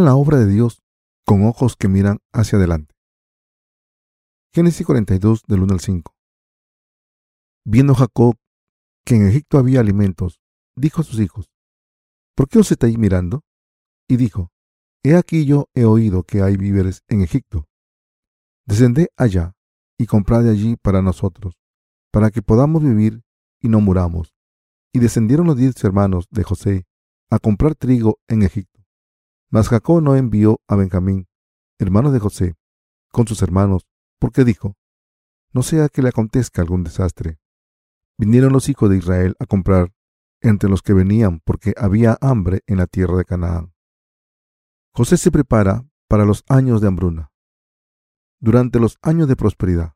La obra de Dios con ojos que miran hacia adelante. Génesis 42 del 1 al 5. Viendo Jacob que en Egipto había alimentos, dijo a sus hijos, ¿por qué os estáis mirando? Y dijo, He aquí yo he oído que hay víveres en Egipto. Descended allá y comprad de allí para nosotros, para que podamos vivir y no muramos. Y descendieron los diez hermanos de José a comprar trigo en Egipto. Mas Jacob no envió a Benjamín, hermano de José, con sus hermanos, porque dijo, no sea que le acontezca algún desastre. Vinieron los hijos de Israel a comprar entre los que venían porque había hambre en la tierra de Canaán. José se prepara para los años de hambruna. Durante los años de prosperidad.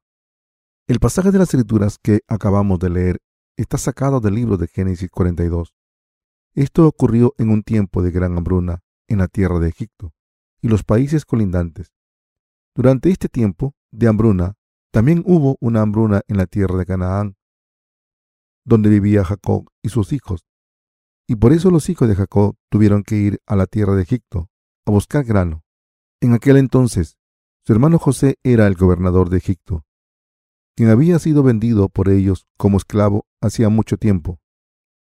El pasaje de las escrituras que acabamos de leer está sacado del libro de Génesis 42. Esto ocurrió en un tiempo de gran hambruna en la tierra de Egipto y los países colindantes. Durante este tiempo de hambruna, también hubo una hambruna en la tierra de Canaán, donde vivía Jacob y sus hijos. Y por eso los hijos de Jacob tuvieron que ir a la tierra de Egipto a buscar grano. En aquel entonces, su hermano José era el gobernador de Egipto, quien había sido vendido por ellos como esclavo hacía mucho tiempo.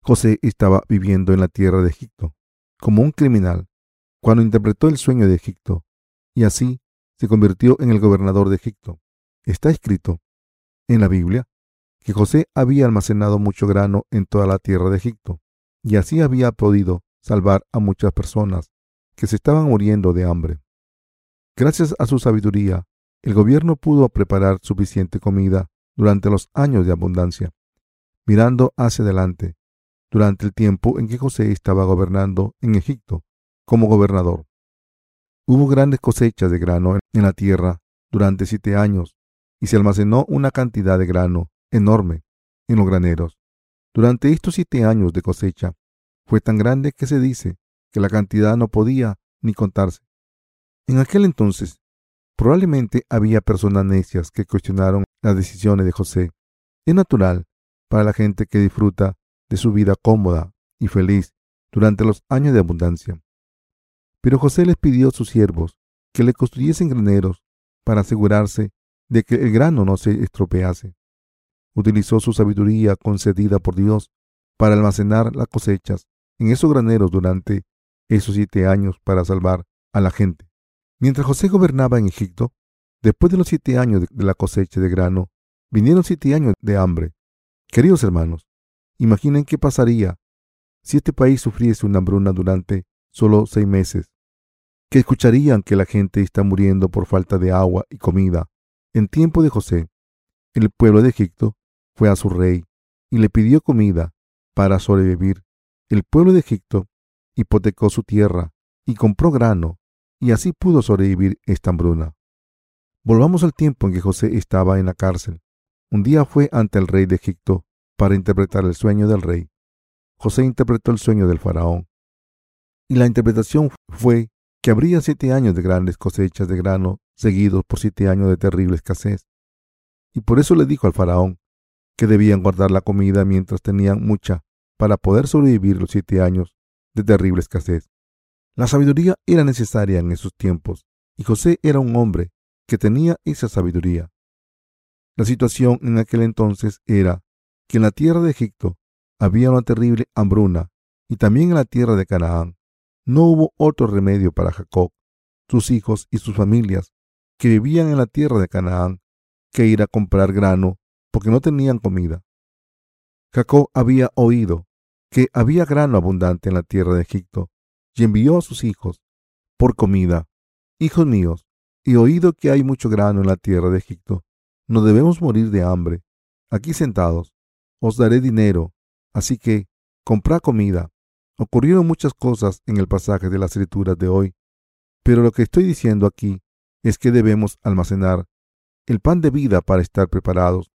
José estaba viviendo en la tierra de Egipto, como un criminal, cuando interpretó el sueño de Egipto, y así se convirtió en el gobernador de Egipto. Está escrito en la Biblia que José había almacenado mucho grano en toda la tierra de Egipto, y así había podido salvar a muchas personas que se estaban muriendo de hambre. Gracias a su sabiduría, el gobierno pudo preparar suficiente comida durante los años de abundancia, mirando hacia adelante, durante el tiempo en que José estaba gobernando en Egipto como gobernador. Hubo grandes cosechas de grano en la tierra durante siete años y se almacenó una cantidad de grano enorme en los graneros. Durante estos siete años de cosecha fue tan grande que se dice que la cantidad no podía ni contarse. En aquel entonces, probablemente había personas necias que cuestionaron las decisiones de José. Es natural para la gente que disfruta de su vida cómoda y feliz durante los años de abundancia. Pero José les pidió a sus siervos que le construyesen graneros para asegurarse de que el grano no se estropease. Utilizó su sabiduría concedida por Dios para almacenar las cosechas en esos graneros durante esos siete años para salvar a la gente. Mientras José gobernaba en Egipto, después de los siete años de la cosecha de grano, vinieron siete años de hambre. Queridos hermanos, imaginen qué pasaría si este país sufriese una hambruna durante solo seis meses, que escucharían que la gente está muriendo por falta de agua y comida. En tiempo de José, el pueblo de Egipto fue a su rey y le pidió comida para sobrevivir. El pueblo de Egipto hipotecó su tierra y compró grano, y así pudo sobrevivir esta hambruna. Volvamos al tiempo en que José estaba en la cárcel. Un día fue ante el rey de Egipto para interpretar el sueño del rey. José interpretó el sueño del faraón y la interpretación fue que habría siete años de grandes cosechas de grano seguidos por siete años de terrible escasez. Y por eso le dijo al faraón que debían guardar la comida mientras tenían mucha para poder sobrevivir los siete años de terrible escasez. La sabiduría era necesaria en esos tiempos, y José era un hombre que tenía esa sabiduría. La situación en aquel entonces era que en la tierra de Egipto había una terrible hambruna, y también en la tierra de Canaán. No hubo otro remedio para Jacob, sus hijos y sus familias, que vivían en la tierra de Canaán, que ir a comprar grano, porque no tenían comida. Jacob había oído que había grano abundante en la tierra de Egipto, y envió a sus hijos por comida. Hijos míos, he oído que hay mucho grano en la tierra de Egipto. No debemos morir de hambre. Aquí sentados, os daré dinero, así que comprad comida Ocurrieron muchas cosas en el pasaje de las escrituras de hoy, pero lo que estoy diciendo aquí es que debemos almacenar el pan de vida para estar preparados.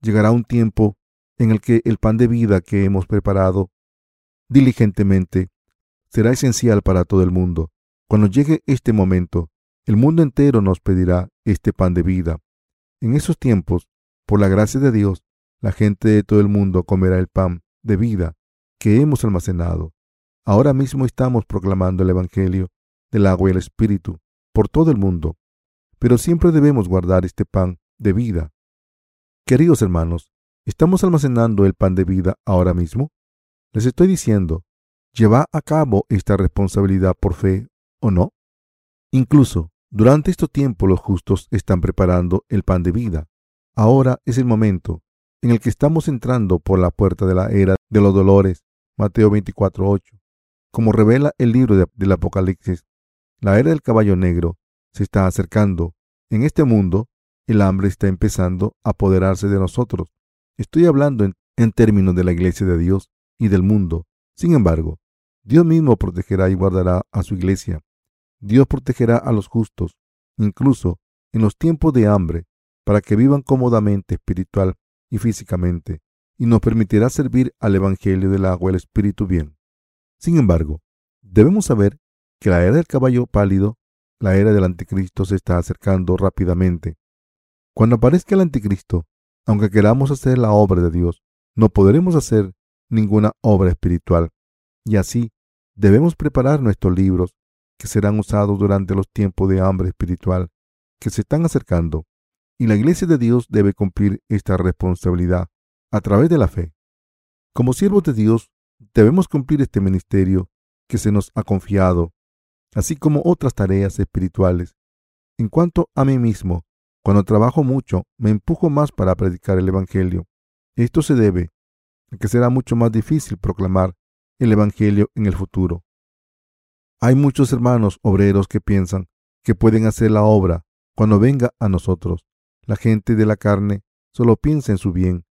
Llegará un tiempo en el que el pan de vida que hemos preparado diligentemente será esencial para todo el mundo. Cuando llegue este momento, el mundo entero nos pedirá este pan de vida. En esos tiempos, por la gracia de Dios, la gente de todo el mundo comerá el pan de vida que hemos almacenado. Ahora mismo estamos proclamando el Evangelio del agua y el espíritu por todo el mundo, pero siempre debemos guardar este pan de vida. Queridos hermanos, ¿estamos almacenando el pan de vida ahora mismo? Les estoy diciendo, ¿lleva a cabo esta responsabilidad por fe o no? Incluso durante este tiempo los justos están preparando el pan de vida. Ahora es el momento en el que estamos entrando por la puerta de la era de los dolores. Mateo 24:8. Como revela el libro del Apocalipsis, la era del caballo negro se está acercando. En este mundo, el hambre está empezando a apoderarse de nosotros. Estoy hablando en, en términos de la iglesia de Dios y del mundo. Sin embargo, Dios mismo protegerá y guardará a su iglesia. Dios protegerá a los justos, incluso en los tiempos de hambre, para que vivan cómodamente espiritual y físicamente, y nos permitirá servir al Evangelio del agua el Espíritu bien. Sin embargo, debemos saber que la era del caballo pálido, la era del anticristo, se está acercando rápidamente. Cuando aparezca el anticristo, aunque queramos hacer la obra de Dios, no podremos hacer ninguna obra espiritual. Y así debemos preparar nuestros libros que serán usados durante los tiempos de hambre espiritual que se están acercando. Y la Iglesia de Dios debe cumplir esta responsabilidad a través de la fe. Como siervos de Dios, debemos cumplir este ministerio que se nos ha confiado, así como otras tareas espirituales. En cuanto a mí mismo, cuando trabajo mucho, me empujo más para predicar el Evangelio. Esto se debe que será mucho más difícil proclamar el Evangelio en el futuro. Hay muchos hermanos obreros que piensan que pueden hacer la obra cuando venga a nosotros. La gente de la carne solo piensa en su bien,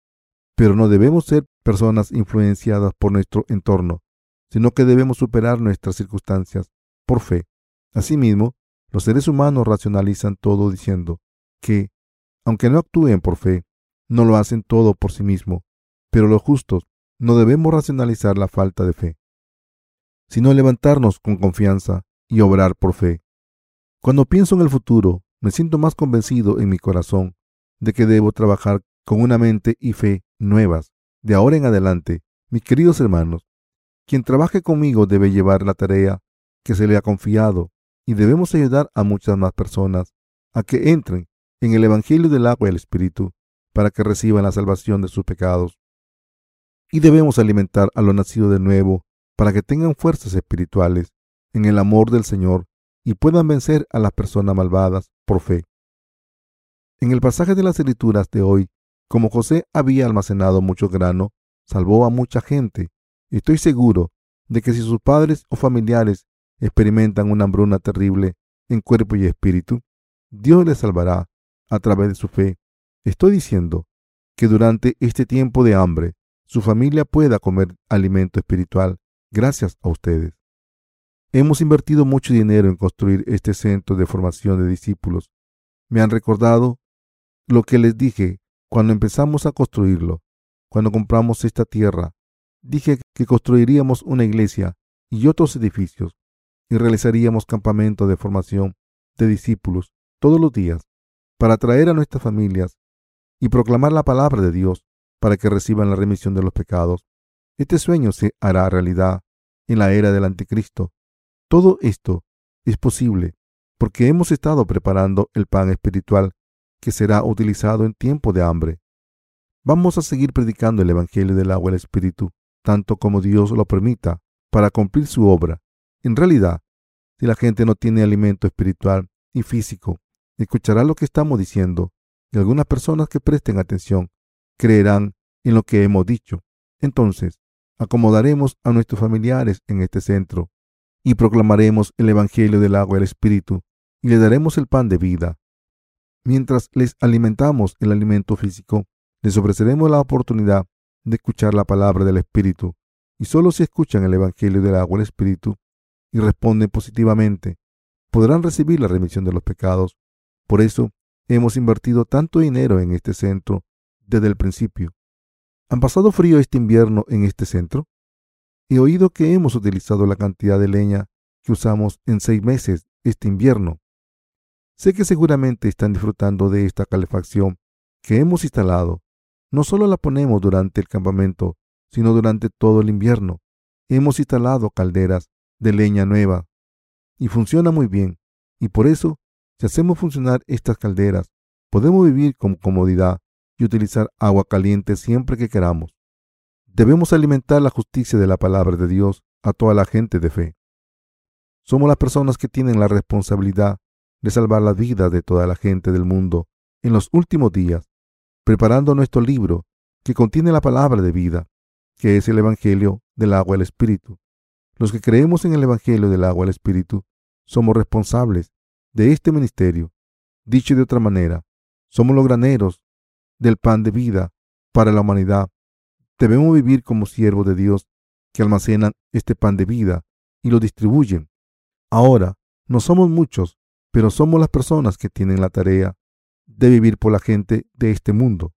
pero no debemos ser personas influenciadas por nuestro entorno, sino que debemos superar nuestras circunstancias por fe. Asimismo, los seres humanos racionalizan todo diciendo que, aunque no actúen por fe, no lo hacen todo por sí mismo, pero los justos no debemos racionalizar la falta de fe, sino levantarnos con confianza y obrar por fe. Cuando pienso en el futuro, me siento más convencido en mi corazón de que debo trabajar con una mente y fe nuevas. De ahora en adelante, mis queridos hermanos, quien trabaje conmigo debe llevar la tarea que se le ha confiado y debemos ayudar a muchas más personas a que entren en el Evangelio del agua y el Espíritu para que reciban la salvación de sus pecados y debemos alimentar a lo nacido de nuevo para que tengan fuerzas espirituales en el amor del Señor y puedan vencer a las personas malvadas por fe. En el pasaje de las escrituras de hoy, como José había almacenado mucho grano, salvó a mucha gente. Estoy seguro de que si sus padres o familiares experimentan una hambruna terrible en cuerpo y espíritu, Dios les salvará a través de su fe. Estoy diciendo que durante este tiempo de hambre, su familia pueda comer alimento espiritual gracias a ustedes. Hemos invertido mucho dinero en construir este centro de formación de discípulos. Me han recordado lo que les dije cuando empezamos a construirlo. Cuando compramos esta tierra, dije que construiríamos una iglesia y otros edificios y realizaríamos campamentos de formación de discípulos todos los días para atraer a nuestras familias y proclamar la palabra de Dios para que reciban la remisión de los pecados. Este sueño se hará realidad en la era del anticristo. Todo esto es posible porque hemos estado preparando el pan espiritual que será utilizado en tiempo de hambre. Vamos a seguir predicando el Evangelio del agua y el Espíritu, tanto como Dios lo permita, para cumplir su obra. En realidad, si la gente no tiene alimento espiritual y físico, escuchará lo que estamos diciendo, y algunas personas que presten atención creerán en lo que hemos dicho. Entonces, acomodaremos a nuestros familiares en este centro y proclamaremos el Evangelio del agua y el Espíritu y les daremos el pan de vida. Mientras les alimentamos el alimento físico, les ofreceremos la oportunidad de escuchar la palabra del Espíritu y solo si escuchan el Evangelio del agua y el Espíritu y responden positivamente, podrán recibir la remisión de los pecados. Por eso hemos invertido tanto dinero en este centro desde el principio. ¿Han pasado frío este invierno en este centro? He oído que hemos utilizado la cantidad de leña que usamos en seis meses este invierno. Sé que seguramente están disfrutando de esta calefacción que hemos instalado. No solo la ponemos durante el campamento, sino durante todo el invierno. Hemos instalado calderas de leña nueva y funciona muy bien. Y por eso, si hacemos funcionar estas calderas, podemos vivir con comodidad y utilizar agua caliente siempre que queramos. Debemos alimentar la justicia de la palabra de Dios a toda la gente de fe. Somos las personas que tienen la responsabilidad de salvar la vida de toda la gente del mundo en los últimos días, preparando nuestro libro que contiene la palabra de vida, que es el Evangelio del agua del Espíritu. Los que creemos en el Evangelio del agua del Espíritu somos responsables de este ministerio. Dicho de otra manera, somos los graneros del pan de vida para la humanidad. Debemos vivir como siervos de Dios que almacenan este pan de vida y lo distribuyen. Ahora, no somos muchos, pero somos las personas que tienen la tarea de vivir por la gente de este mundo.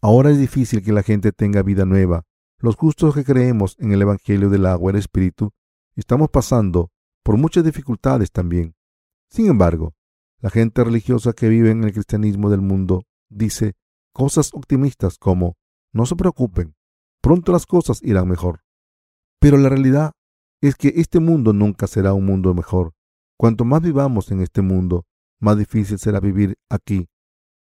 Ahora es difícil que la gente tenga vida nueva. Los justos que creemos en el Evangelio del agua y el Espíritu estamos pasando por muchas dificultades también. Sin embargo, la gente religiosa que vive en el cristianismo del mundo dice cosas optimistas como no se preocupen, pronto las cosas irán mejor. Pero la realidad es que este mundo nunca será un mundo mejor. Cuanto más vivamos en este mundo, más difícil será vivir aquí.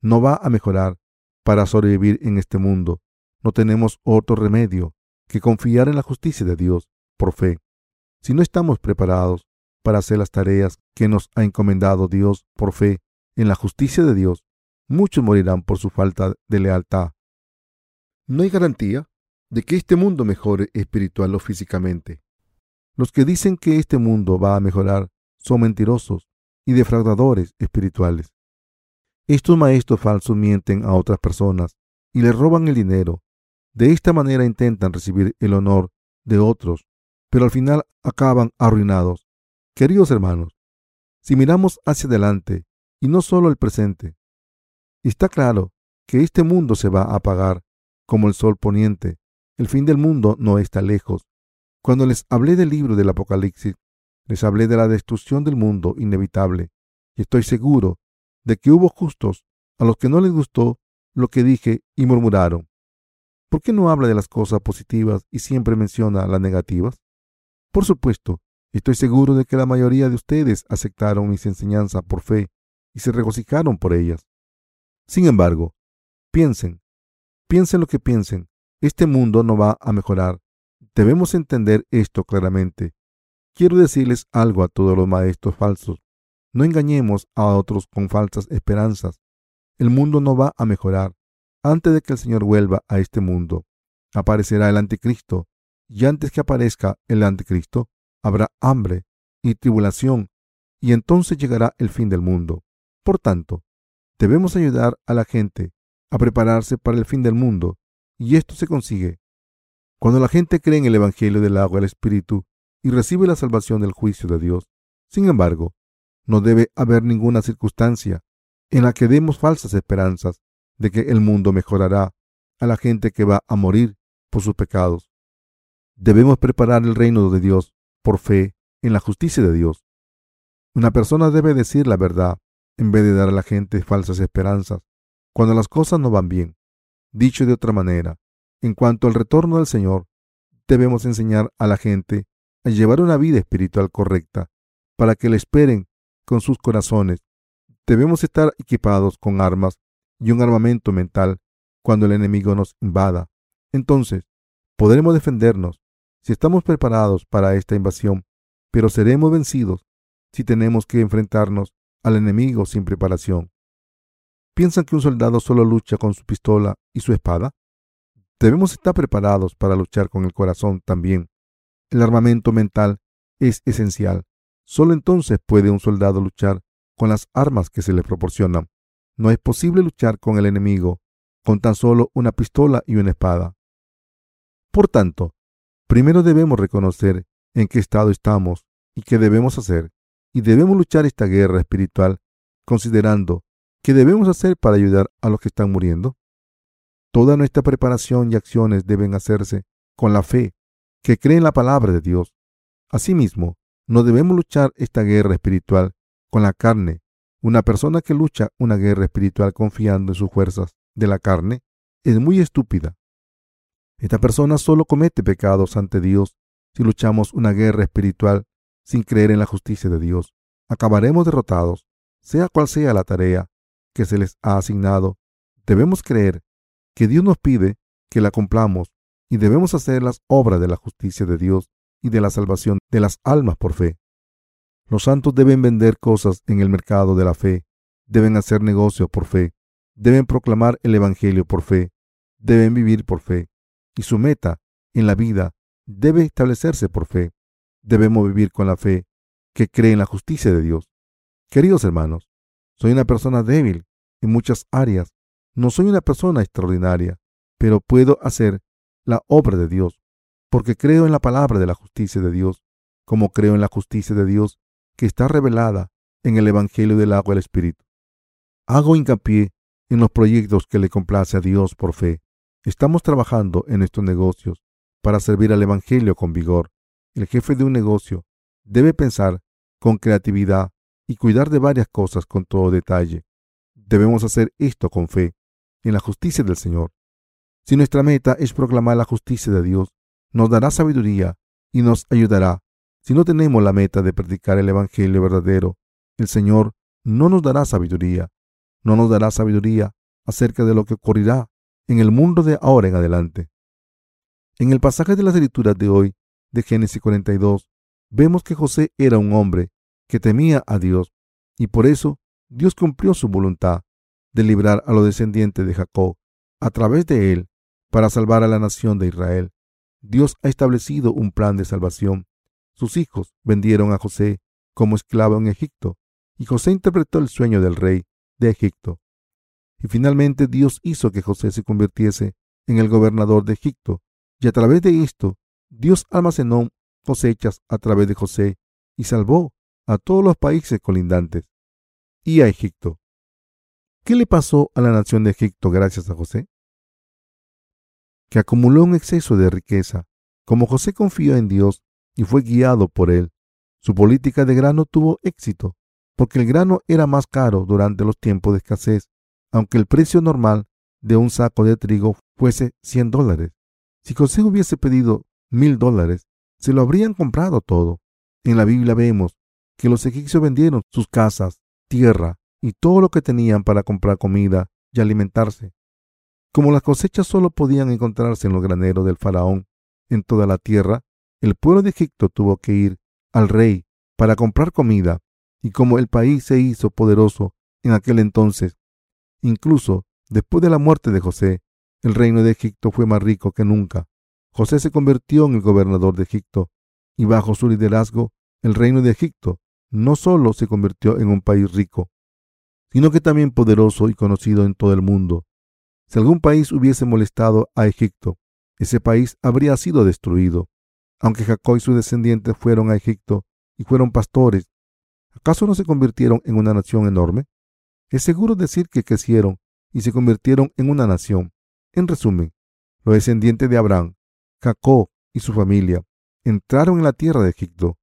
No va a mejorar para sobrevivir en este mundo. No tenemos otro remedio que confiar en la justicia de Dios por fe. Si no estamos preparados para hacer las tareas que nos ha encomendado Dios por fe en la justicia de Dios, muchos morirán por su falta de lealtad. No hay garantía de que este mundo mejore espiritual o físicamente. Los que dicen que este mundo va a mejorar son mentirosos y defraudadores espirituales. Estos maestros falsos mienten a otras personas y les roban el dinero. De esta manera intentan recibir el honor de otros, pero al final acaban arruinados. Queridos hermanos, si miramos hacia adelante y no solo el presente, está claro que este mundo se va a apagar como el sol poniente. El fin del mundo no está lejos. Cuando les hablé del libro del Apocalipsis, les hablé de la destrucción del mundo inevitable, y estoy seguro de que hubo justos a los que no les gustó lo que dije y murmuraron. ¿Por qué no habla de las cosas positivas y siempre menciona las negativas? Por supuesto, estoy seguro de que la mayoría de ustedes aceptaron mis enseñanzas por fe y se regocijaron por ellas. Sin embargo, piensen, piensen lo que piensen, este mundo no va a mejorar Debemos entender esto claramente. Quiero decirles algo a todos los maestros falsos. No engañemos a otros con falsas esperanzas. El mundo no va a mejorar. Antes de que el Señor vuelva a este mundo, aparecerá el anticristo. Y antes que aparezca el anticristo, habrá hambre y tribulación. Y entonces llegará el fin del mundo. Por tanto, debemos ayudar a la gente a prepararse para el fin del mundo. Y esto se consigue cuando la gente cree en el Evangelio del agua y el Espíritu y recibe la salvación del juicio de Dios, sin embargo, no debe haber ninguna circunstancia en la que demos falsas esperanzas de que el mundo mejorará a la gente que va a morir por sus pecados. Debemos preparar el reino de Dios por fe en la justicia de Dios. Una persona debe decir la verdad en vez de dar a la gente falsas esperanzas cuando las cosas no van bien. Dicho de otra manera, en cuanto al retorno del Señor, debemos enseñar a la gente a llevar una vida espiritual correcta para que le esperen con sus corazones. Debemos estar equipados con armas y un armamento mental cuando el enemigo nos invada. Entonces, podremos defendernos si estamos preparados para esta invasión, pero seremos vencidos si tenemos que enfrentarnos al enemigo sin preparación. ¿Piensan que un soldado solo lucha con su pistola y su espada? Debemos estar preparados para luchar con el corazón también. El armamento mental es esencial. Solo entonces puede un soldado luchar con las armas que se le proporcionan. No es posible luchar con el enemigo con tan solo una pistola y una espada. Por tanto, primero debemos reconocer en qué estado estamos y qué debemos hacer, y debemos luchar esta guerra espiritual considerando qué debemos hacer para ayudar a los que están muriendo. Toda nuestra preparación y acciones deben hacerse con la fe que cree en la palabra de Dios. Asimismo, no debemos luchar esta guerra espiritual con la carne. Una persona que lucha una guerra espiritual confiando en sus fuerzas de la carne es muy estúpida. Esta persona solo comete pecados ante Dios si luchamos una guerra espiritual sin creer en la justicia de Dios, acabaremos derrotados, sea cual sea la tarea que se les ha asignado. Debemos creer que Dios nos pide que la cumplamos y debemos hacer las obras de la justicia de Dios y de la salvación de las almas por fe. Los santos deben vender cosas en el mercado de la fe, deben hacer negocio por fe, deben proclamar el Evangelio por fe, deben vivir por fe, y su meta en la vida debe establecerse por fe. Debemos vivir con la fe que cree en la justicia de Dios. Queridos hermanos, soy una persona débil en muchas áreas. No soy una persona extraordinaria, pero puedo hacer la obra de Dios, porque creo en la palabra de la justicia de Dios, como creo en la justicia de Dios que está revelada en el Evangelio del agua del Espíritu. Hago hincapié en los proyectos que le complace a Dios por fe. Estamos trabajando en estos negocios para servir al Evangelio con vigor. El jefe de un negocio debe pensar con creatividad y cuidar de varias cosas con todo detalle. Debemos hacer esto con fe en la justicia del Señor. Si nuestra meta es proclamar la justicia de Dios, nos dará sabiduría y nos ayudará. Si no tenemos la meta de predicar el Evangelio verdadero, el Señor no nos dará sabiduría. No nos dará sabiduría acerca de lo que ocurrirá en el mundo de ahora en adelante. En el pasaje de las escrituras de hoy, de Génesis 42, vemos que José era un hombre que temía a Dios y por eso Dios cumplió su voluntad de librar a los descendientes de Jacob a través de él para salvar a la nación de Israel. Dios ha establecido un plan de salvación. Sus hijos vendieron a José como esclavo en Egipto, y José interpretó el sueño del rey de Egipto. Y finalmente Dios hizo que José se convirtiese en el gobernador de Egipto, y a través de esto Dios almacenó cosechas a través de José y salvó a todos los países colindantes y a Egipto. ¿Qué le pasó a la nación de Egipto gracias a José? Que acumuló un exceso de riqueza. Como José confió en Dios y fue guiado por él, su política de grano tuvo éxito, porque el grano era más caro durante los tiempos de escasez, aunque el precio normal de un saco de trigo fuese 100 dólares. Si José hubiese pedido mil dólares, se lo habrían comprado todo. En la Biblia vemos que los egipcios vendieron sus casas, tierra y todo lo que tenían para comprar comida y alimentarse. Como las cosechas solo podían encontrarse en los graneros del faraón en toda la tierra, el pueblo de Egipto tuvo que ir al rey para comprar comida, y como el país se hizo poderoso en aquel entonces, incluso después de la muerte de José, el reino de Egipto fue más rico que nunca. José se convirtió en el gobernador de Egipto, y bajo su liderazgo, el reino de Egipto no solo se convirtió en un país rico, sino que también poderoso y conocido en todo el mundo. Si algún país hubiese molestado a Egipto, ese país habría sido destruido. Aunque Jacob y sus descendientes fueron a Egipto y fueron pastores, ¿acaso no se convirtieron en una nación enorme? Es seguro decir que crecieron y se convirtieron en una nación. En resumen, los descendientes de Abraham, Jacob y su familia entraron en la tierra de Egipto.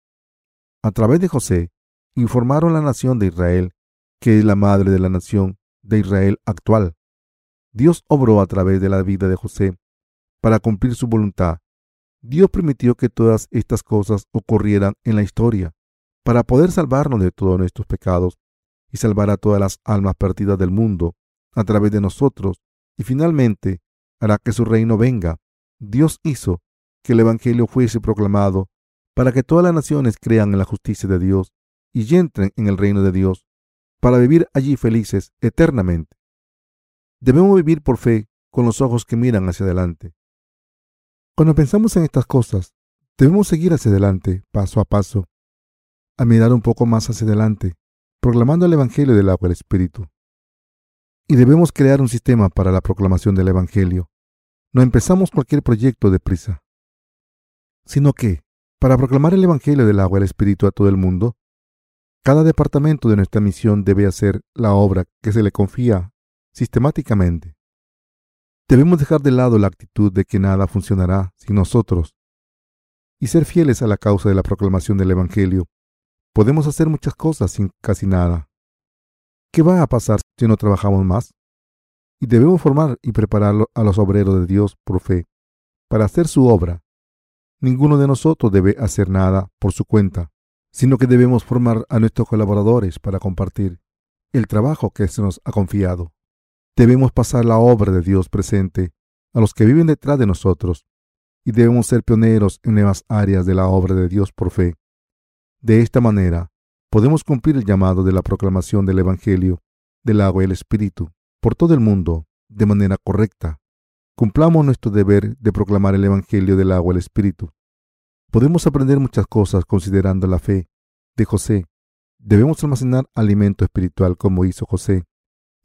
A través de José, informaron la nación de Israel, que es la madre de la nación de Israel actual. Dios obró a través de la vida de José para cumplir su voluntad. Dios permitió que todas estas cosas ocurrieran en la historia para poder salvarnos de todos nuestros pecados y salvar a todas las almas perdidas del mundo a través de nosotros y finalmente hará que su reino venga. Dios hizo que el Evangelio fuese proclamado para que todas las naciones crean en la justicia de Dios y entren en el reino de Dios para vivir allí felices eternamente. Debemos vivir por fe con los ojos que miran hacia adelante. Cuando pensamos en estas cosas, debemos seguir hacia adelante, paso a paso, a mirar un poco más hacia adelante, proclamando el Evangelio del agua del Espíritu. Y debemos crear un sistema para la proclamación del Evangelio. No empezamos cualquier proyecto de prisa, sino que, para proclamar el Evangelio del agua del Espíritu a todo el mundo, cada departamento de nuestra misión debe hacer la obra que se le confía sistemáticamente. Debemos dejar de lado la actitud de que nada funcionará sin nosotros y ser fieles a la causa de la proclamación del Evangelio. Podemos hacer muchas cosas sin casi nada. ¿Qué va a pasar si no trabajamos más? Y debemos formar y preparar a los obreros de Dios por fe para hacer su obra. Ninguno de nosotros debe hacer nada por su cuenta. sino que debemos formar a nuestros colaboradores para compartir el trabajo que se nos ha confiado. Debemos pasar la obra de Dios presente a los que viven detrás de nosotros y debemos ser pioneros en nuevas áreas de la obra de Dios por fe. De esta manera, podemos cumplir el llamado de la proclamación del Evangelio del agua y el Espíritu por todo el mundo de manera correcta. Cumplamos nuestro deber de proclamar el Evangelio del agua y el Espíritu. Podemos aprender muchas cosas considerando la fe de José. Debemos almacenar alimento espiritual como hizo José.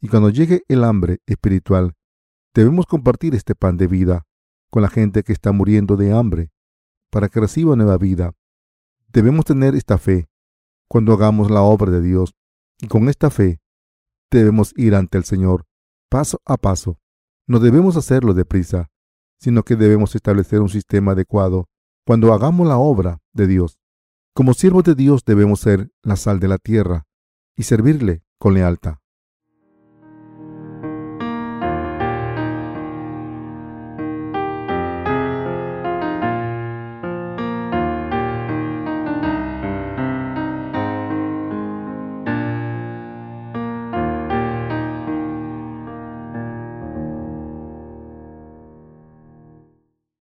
Y cuando llegue el hambre espiritual, debemos compartir este pan de vida con la gente que está muriendo de hambre para que reciba nueva vida. Debemos tener esta fe cuando hagamos la obra de Dios y con esta fe debemos ir ante el Señor paso a paso. No debemos hacerlo deprisa, sino que debemos establecer un sistema adecuado cuando hagamos la obra de Dios. Como siervos de Dios debemos ser la sal de la tierra y servirle con lealtad.